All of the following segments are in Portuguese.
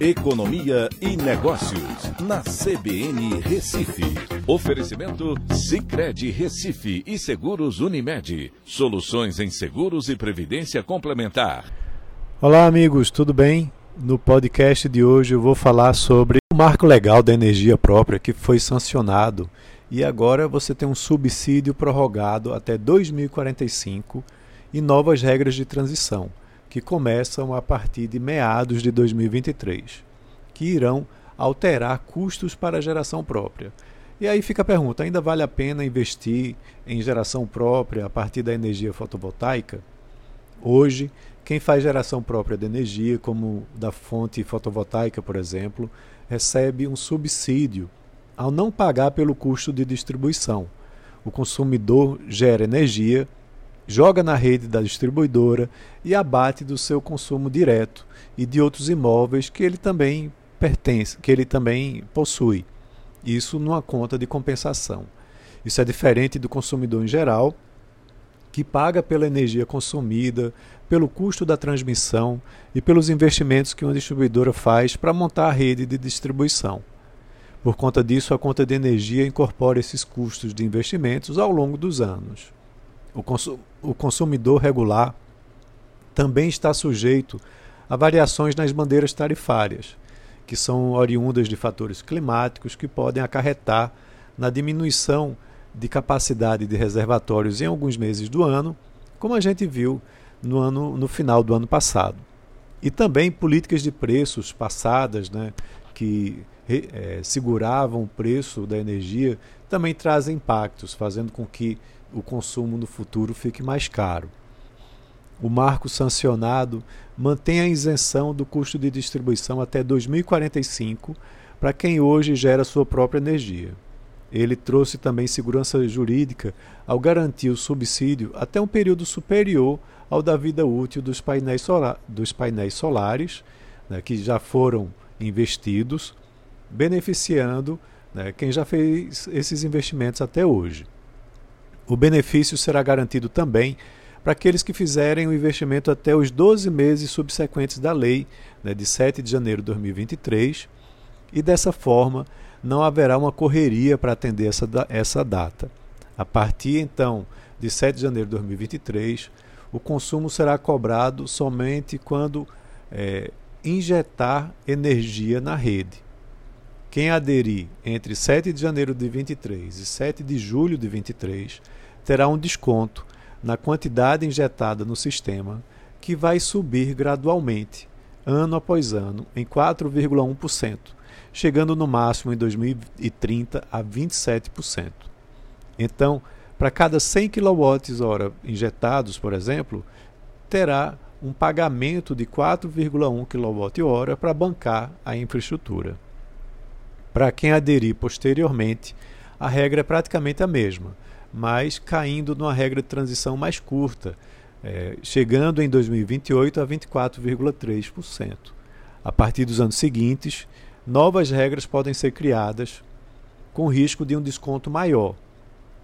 Economia e Negócios, na CBN Recife. Oferecimento Cicred Recife e Seguros Unimed. Soluções em seguros e previdência complementar. Olá, amigos, tudo bem? No podcast de hoje eu vou falar sobre o marco legal da energia própria que foi sancionado e agora você tem um subsídio prorrogado até 2045 e novas regras de transição que começam a partir de meados de 2023, que irão alterar custos para a geração própria. E aí fica a pergunta: ainda vale a pena investir em geração própria a partir da energia fotovoltaica? Hoje, quem faz geração própria de energia, como da fonte fotovoltaica, por exemplo, recebe um subsídio ao não pagar pelo custo de distribuição. O consumidor gera energia joga na rede da distribuidora e abate do seu consumo direto e de outros imóveis que ele também pertence, que ele também possui. Isso numa conta de compensação. Isso é diferente do consumidor em geral, que paga pela energia consumida, pelo custo da transmissão e pelos investimentos que uma distribuidora faz para montar a rede de distribuição. Por conta disso, a conta de energia incorpora esses custos de investimentos ao longo dos anos. O, consum o consumidor regular também está sujeito a variações nas bandeiras tarifárias, que são oriundas de fatores climáticos que podem acarretar na diminuição de capacidade de reservatórios em alguns meses do ano, como a gente viu no, ano, no final do ano passado. E também políticas de preços passadas, né, que é, seguravam o preço da energia, também trazem impactos, fazendo com que o consumo no futuro fique mais caro. O marco sancionado mantém a isenção do custo de distribuição até 2045 para quem hoje gera sua própria energia. Ele trouxe também segurança jurídica ao garantir o subsídio até um período superior ao da vida útil dos painéis, dos painéis solares, né, que já foram investidos, beneficiando né, quem já fez esses investimentos até hoje. O benefício será garantido também para aqueles que fizerem o investimento até os 12 meses subsequentes da lei, né, de 7 de janeiro de 2023, e dessa forma não haverá uma correria para atender essa, essa data. A partir então de 7 de janeiro de 2023, o consumo será cobrado somente quando é, injetar energia na rede. Quem aderir entre 7 de janeiro de 23 e 7 de julho de 23 terá um desconto na quantidade injetada no sistema, que vai subir gradualmente, ano após ano, em 4,1%, chegando no máximo em 2030 a 27%. Então, para cada 100 kWh injetados, por exemplo, terá um pagamento de 4,1 kWh para bancar a infraestrutura. Para quem aderir posteriormente, a regra é praticamente a mesma, mas caindo numa regra de transição mais curta, é, chegando em 2028 a 24,3%. A partir dos anos seguintes, novas regras podem ser criadas com risco de um desconto maior,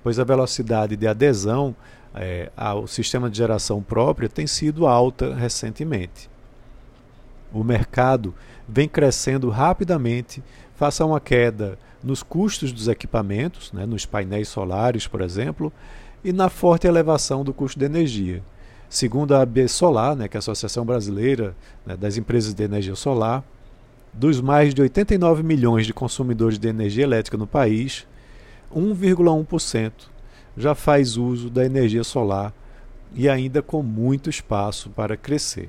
pois a velocidade de adesão é, ao sistema de geração própria tem sido alta recentemente. O mercado vem crescendo rapidamente face a uma queda nos custos dos equipamentos, né, nos painéis solares, por exemplo, e na forte elevação do custo de energia. Segundo a AB Solar, né, que é a Associação Brasileira né, das Empresas de Energia Solar, dos mais de 89 milhões de consumidores de energia elétrica no país, 1,1% já faz uso da energia solar e ainda com muito espaço para crescer.